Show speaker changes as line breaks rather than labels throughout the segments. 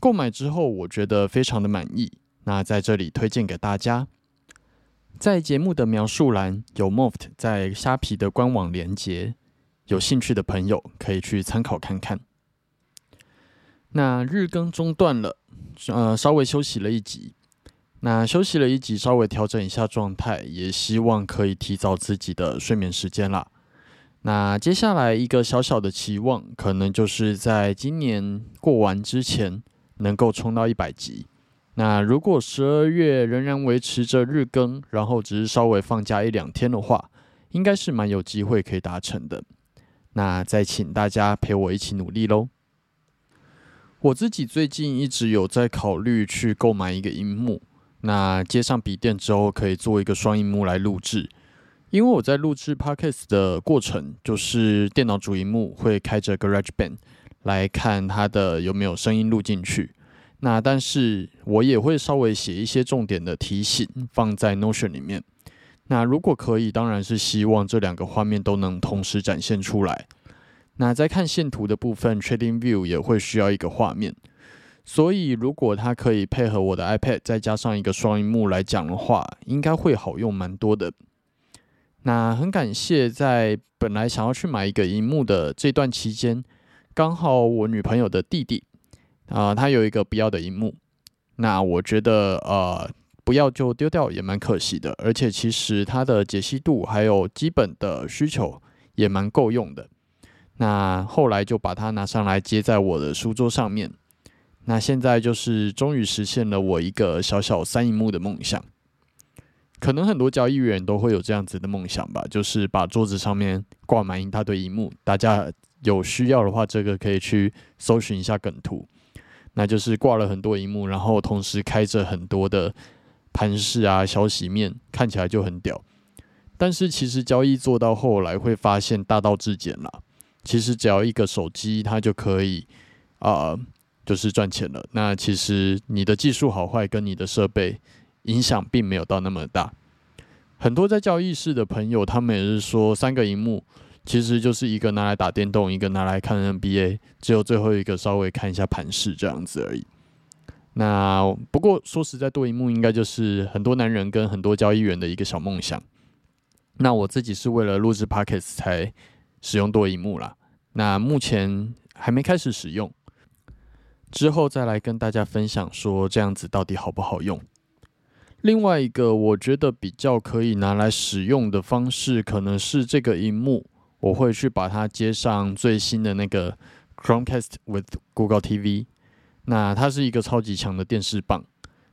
购买之后，我觉得非常的满意。那在这里推荐给大家，在节目的描述栏有 Moft 在虾皮的官网连接，有兴趣的朋友可以去参考看看。那日更中断了，呃，稍微休息了一集。那休息了一集，稍微调整一下状态，也希望可以提早自己的睡眠时间啦。那接下来一个小小的期望，可能就是在今年过完之前。能够冲到一百集，那如果十二月仍然维持着日更，然后只是稍微放假一两天的话，应该是蛮有机会可以达成的。那再请大家陪我一起努力喽。我自己最近一直有在考虑去购买一个荧幕，那接上笔电之后可以做一个双荧幕来录制，因为我在录制 Podcast 的过程，就是电脑主荧幕会开着 GarageBand。来看它的有没有声音录进去，那但是我也会稍微写一些重点的提醒放在 Notion 里面。那如果可以，当然是希望这两个画面都能同时展现出来。那在看线图的部分，Trading View 也会需要一个画面，所以如果它可以配合我的 iPad 再加上一个双荧幕来讲的话，应该会好用蛮多的。那很感谢在本来想要去买一个荧幕的这段期间。刚好我女朋友的弟弟啊，他有一个不要的荧幕，那我觉得呃不要就丢掉也蛮可惜的，而且其实它的解析度还有基本的需求也蛮够用的。那后来就把它拿上来接在我的书桌上面，那现在就是终于实现了我一个小小三荧幕的梦想。可能很多交易员都会有这样子的梦想吧，就是把桌子上面挂满一大堆荧幕，大家。有需要的话，这个可以去搜寻一下梗图，那就是挂了很多荧幕，然后同时开着很多的盘式啊、消息面，看起来就很屌。但是其实交易做到后来会发现大道至简了，其实只要一个手机，它就可以啊，就是赚钱了。那其实你的技术好坏跟你的设备影响并没有到那么大。很多在交易室的朋友，他们也是说三个荧幕。其实就是一个拿来打电动，一个拿来看 NBA，只有最后一个稍微看一下盘势这样子而已。那不过说实在，多荧幕应该就是很多男人跟很多交易员的一个小梦想。那我自己是为了录制 Pockets 才使用多荧幕啦。那目前还没开始使用，之后再来跟大家分享说这样子到底好不好用。另外一个我觉得比较可以拿来使用的方式，可能是这个荧幕。我会去把它接上最新的那个 Chromecast with Google TV，那它是一个超级强的电视棒。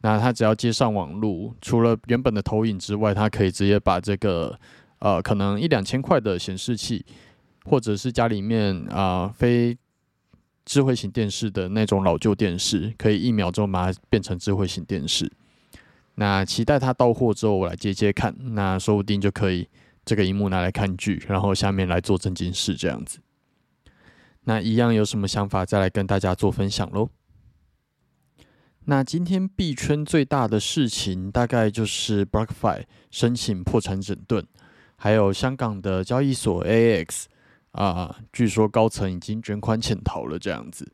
那它只要接上网络，除了原本的投影之外，它可以直接把这个呃可能一两千块的显示器，或者是家里面啊非智慧型电视的那种老旧电视，可以一秒钟把它变成智慧型电视。那期待它到货之后，我来接接看，那说不定就可以。这个荧幕拿来看剧，然后下面来做正经事，这样子。那一样有什么想法，再来跟大家做分享喽。那今天币圈最大的事情，大概就是 BlockFi 申请破产整顿，还有香港的交易所 AX 啊，据说高层已经卷款潜逃了这样子。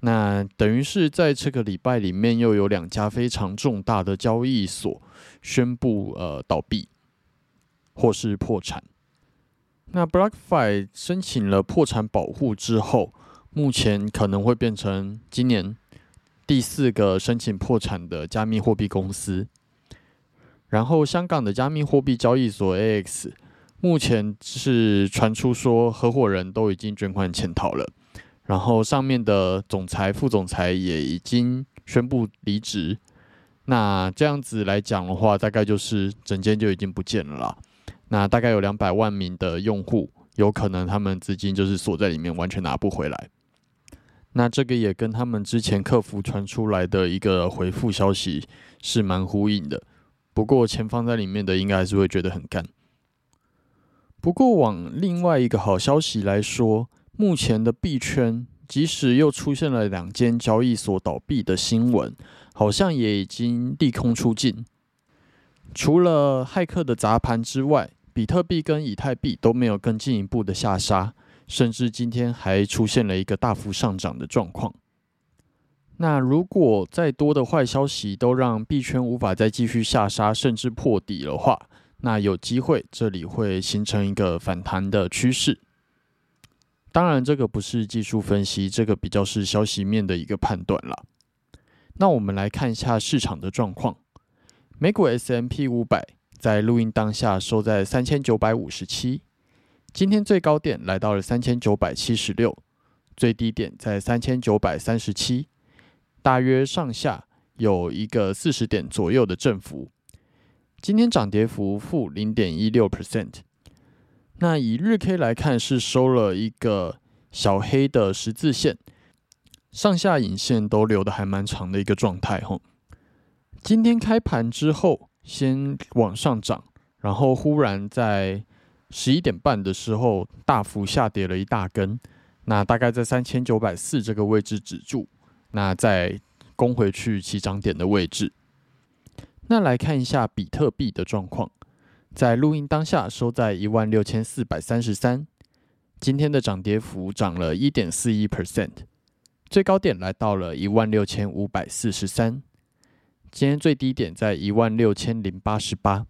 那等于是在这个礼拜里面，又有两家非常重大的交易所宣布呃倒闭或是破产。那 BlockFi 申请了破产保护之后，目前可能会变成今年。第四个申请破产的加密货币公司，然后香港的加密货币交易所 AX，目前是传出说合伙人都已经卷款潜逃了，然后上面的总裁、副总裁也已经宣布离职。那这样子来讲的话，大概就是整间就已经不见了啦。那大概有两百万名的用户，有可能他们资金就是锁在里面，完全拿不回来。那这个也跟他们之前客服传出来的一个回复消息是蛮呼应的。不过钱放在里面的应该还是会觉得很干。不过往另外一个好消息来说，目前的币圈即使又出现了两间交易所倒闭的新闻，好像也已经利空出尽。除了骇客的砸盘之外，比特币跟以太币都没有更进一步的下杀。甚至今天还出现了一个大幅上涨的状况。那如果再多的坏消息都让币圈无法再继续下杀，甚至破底的话，那有机会这里会形成一个反弹的趋势。当然，这个不是技术分析，这个比较是消息面的一个判断了。那我们来看一下市场的状况。美股 S M P 五百在录音当下收在三千九百五十七。今天最高点来到了三千九百七十六，最低点在三千九百三十七，大约上下有一个四十点左右的振幅。今天涨跌幅负零点一六 percent。那以日 K 来看，是收了一个小黑的十字线，上下影线都留的还蛮长的一个状态。吼，今天开盘之后先往上涨，然后忽然在十一点半的时候，大幅下跌了一大根，那大概在三千九百四这个位置止住，那再攻回去起涨点的位置。那来看一下比特币的状况，在录音当下收在一万六千四百三十三，今天的涨跌幅涨了一点四一 percent，最高点来到了一万六千五百四十三，今天最低点在一万六千零八十八。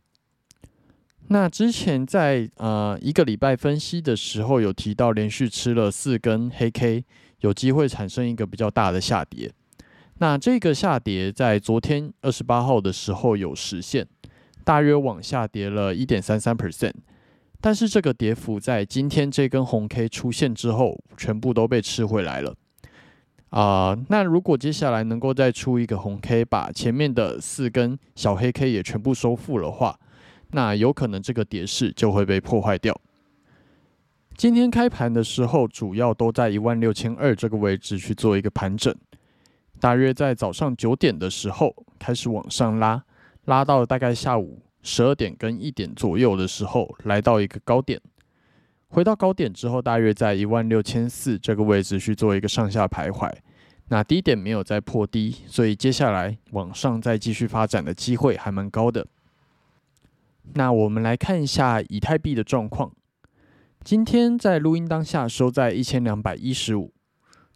那之前在呃一个礼拜分析的时候，有提到连续吃了四根黑 K，有机会产生一个比较大的下跌。那这个下跌在昨天二十八号的时候有实现，大约往下跌了一点三三 percent。但是这个跌幅在今天这根红 K 出现之后，全部都被吃回来了。啊，那如果接下来能够再出一个红 K，把前面的四根小黑 K 也全部收复的话，那有可能这个跌势就会被破坏掉。今天开盘的时候，主要都在一万六千二这个位置去做一个盘整，大约在早上九点的时候开始往上拉，拉到大概下午十二点跟一点左右的时候，来到一个高点。回到高点之后，大约在一万六千四这个位置去做一个上下徘徊。那低点没有再破低，所以接下来往上再继续发展的机会还蛮高的。那我们来看一下以太币的状况。今天在录音当下收在一千两百一十五，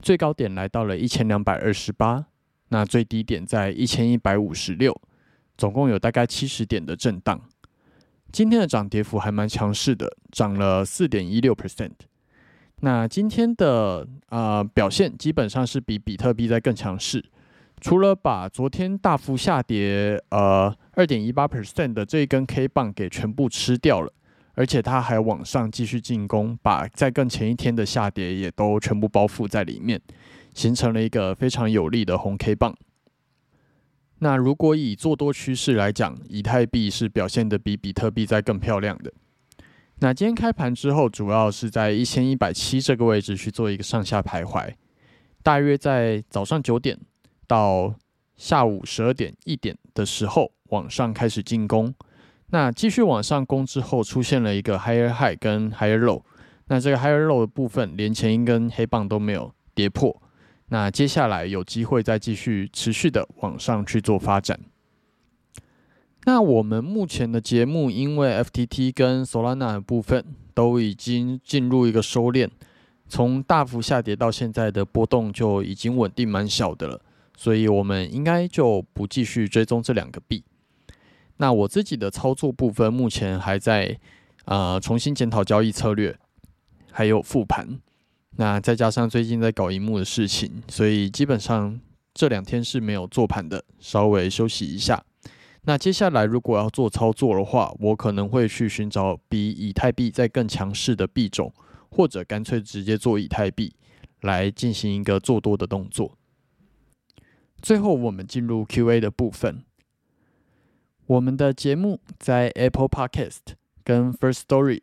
最高点来到了一千两百二十八，那最低点在一千一百五十六，总共有大概七十点的震荡。今天的涨跌幅还蛮强势的，涨了四点一六 percent。那今天的呃表现基本上是比比特币在更强势。除了把昨天大幅下跌呃二点一八 percent 的这一根 K 棒给全部吃掉了，而且它还往上继续进攻，把在更前一天的下跌也都全部包覆在里面，形成了一个非常有力的红 K 棒。那如果以做多趋势来讲，以太币是表现的比比特币在更漂亮的。那今天开盘之后，主要是在一千一百七这个位置去做一个上下徘徊，大约在早上九点。到下午十二点一点的时候，往上开始进攻。那继续往上攻之后，出现了一个 higher high 跟 higher low。那这个 higher low 的部分，连前一根黑棒都没有跌破。那接下来有机会再继续持续的往上去做发展。那我们目前的节目，因为 FTT 跟 Solana 的部分都已经进入一个收敛，从大幅下跌到现在的波动就已经稳定蛮小的了，所以我们应该就不继续追踪这两个币。那我自己的操作部分，目前还在呃重新检讨交易策略，还有复盘。那再加上最近在搞荧幕的事情，所以基本上这两天是没有做盘的，稍微休息一下。那接下来如果要做操作的话，我可能会去寻找比以太币再更强势的币种，或者干脆直接做以太币来进行一个做多的动作。最后，我们进入 Q&A 的部分。我们的节目在 Apple Podcast 跟 First Story